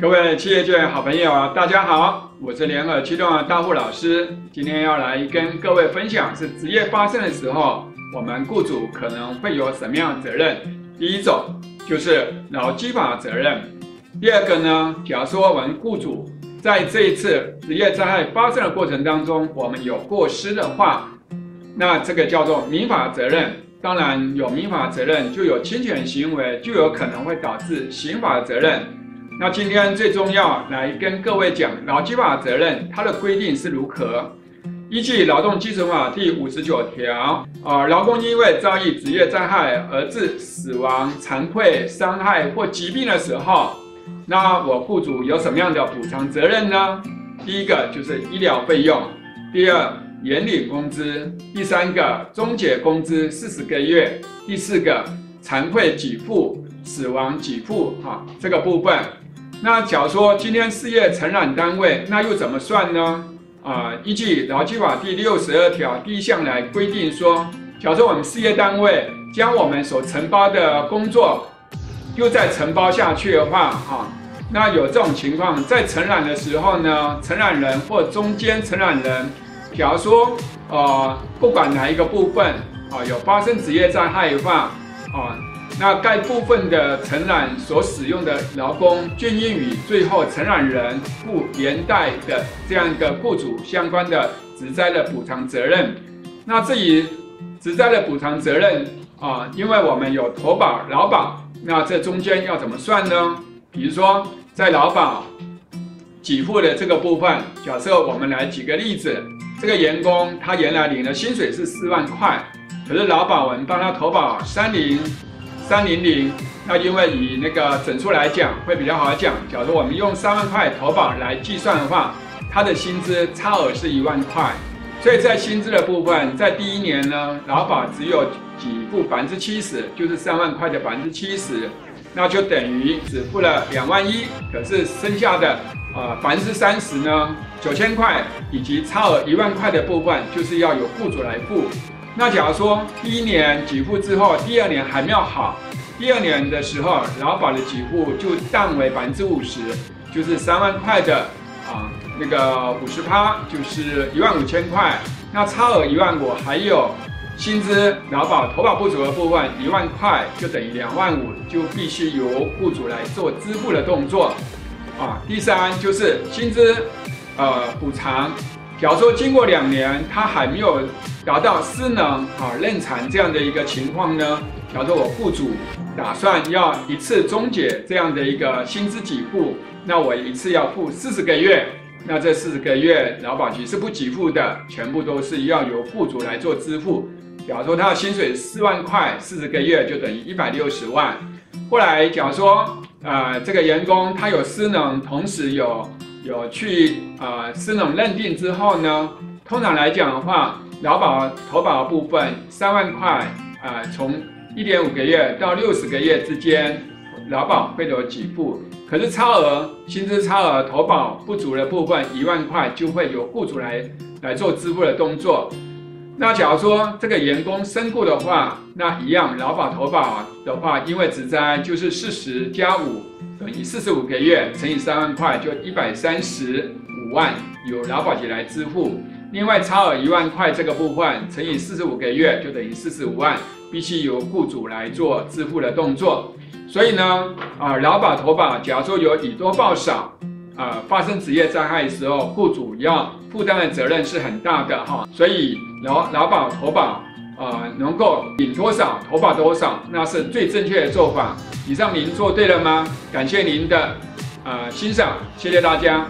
各位企业界好朋友啊，大家好，我是联合驱动的大户老师，今天要来跟各位分享，是职业发生的时候，我们雇主可能会有什么样的责任？第一种就是劳基法责任，第二个呢，假如说我们雇主在这一次职业灾害发生的过程当中，我们有过失的话，那这个叫做民法责任。当然有民法责任，就有侵权行为，就有可能会导致刑法责任。那今天最重要来跟各位讲劳基法责任，它的规定是如何？依据劳动基准法第五十九条，啊，劳工因为遭遇职业灾害而致死亡、残废、伤害或疾病的时候，那我雇主有什么样的补偿责任呢？第一个就是医疗费用，第二延领工资，第三个终结工资四十个月，第四个残废给付、死亡给付，哈，这个部分。那假如说今天事业承揽单位，那又怎么算呢？啊，依据劳基法第六十二条第一项来规定说，假如说我们事业单位将我们所承包的工作又再承包下去的话，哈，那有这种情况，在承揽的时候呢，承揽人或中间承揽人，假如说，呃，不管哪一个部分，啊，有发生职业灾害的话，啊。那该部分的承揽所使用的劳工，均应与最后承揽人负连带的这样一个雇主相关的职灾的补偿责任。那至于职灾的补偿责任啊，因为我们有投保、劳保，那这中间要怎么算呢？比如说在劳保给付的这个部分，假设我们来举个例子，这个员工他原来领的薪水是四万块，可是劳保我们帮他投保三零。三零零，那因为以那个整数来讲会比较好讲。假如我们用三万块投保来计算的话，他的薪资差额是一万块，所以在薪资的部分，在第一年呢，劳保只有给付百分之七十，就是三万块的百分之七十，那就等于只付了两万一。可是剩下的呃百分之三十呢，九千块以及差额一万块的部分，就是要由雇主来付。那假如说第一年给付之后，第二年还没有好，第二年的时候，劳保的给付就降为百分之五十，就是三万块的啊，那个五十趴就是一万五千块。那差额一万五，还有薪资劳保投保不足的部分一万块，就等于两万五，就必须由雇主来做支付的动作啊。第三就是薪资呃补偿。假如说经过两年，他还没有达到失能啊、认残这样的一个情况呢，假如说我雇主打算要一次终结这样的一个薪资给付，那我一次要付四十个月，那这四十个月劳保局是不给付的，全部都是要由雇主来做支付。假如说他的薪水四万块，四十个月就等于一百六十万。后来假如说呃这个员工他有失能，同时有。有去呃失能认定之后呢，通常来讲的话，劳保投保部分三万块啊、从一点五个月到六十个月之间，劳保会有给付。可是超额薪资超额投保不足的部分一万块，就会由雇主来来做支付的动作。那假如说这个员工身故的话，那一样劳保投保的话，因为职灾就是四十加五。等于四十五个月乘以三万块，就一百三十五万，由劳保局来支付。另外超额一万块这个部分乘以四十五个月，就等于四十五万，必须由雇主来做支付的动作。所以呢，啊，劳保投保，假如说有以多报少，啊，发生职业灾害的时候，雇主要负担的责任是很大的哈。所以劳劳保投保。啊、呃，能够领多少投保多少，那是最正确的做法。以上您做对了吗？感谢您的呃欣赏，谢谢大家。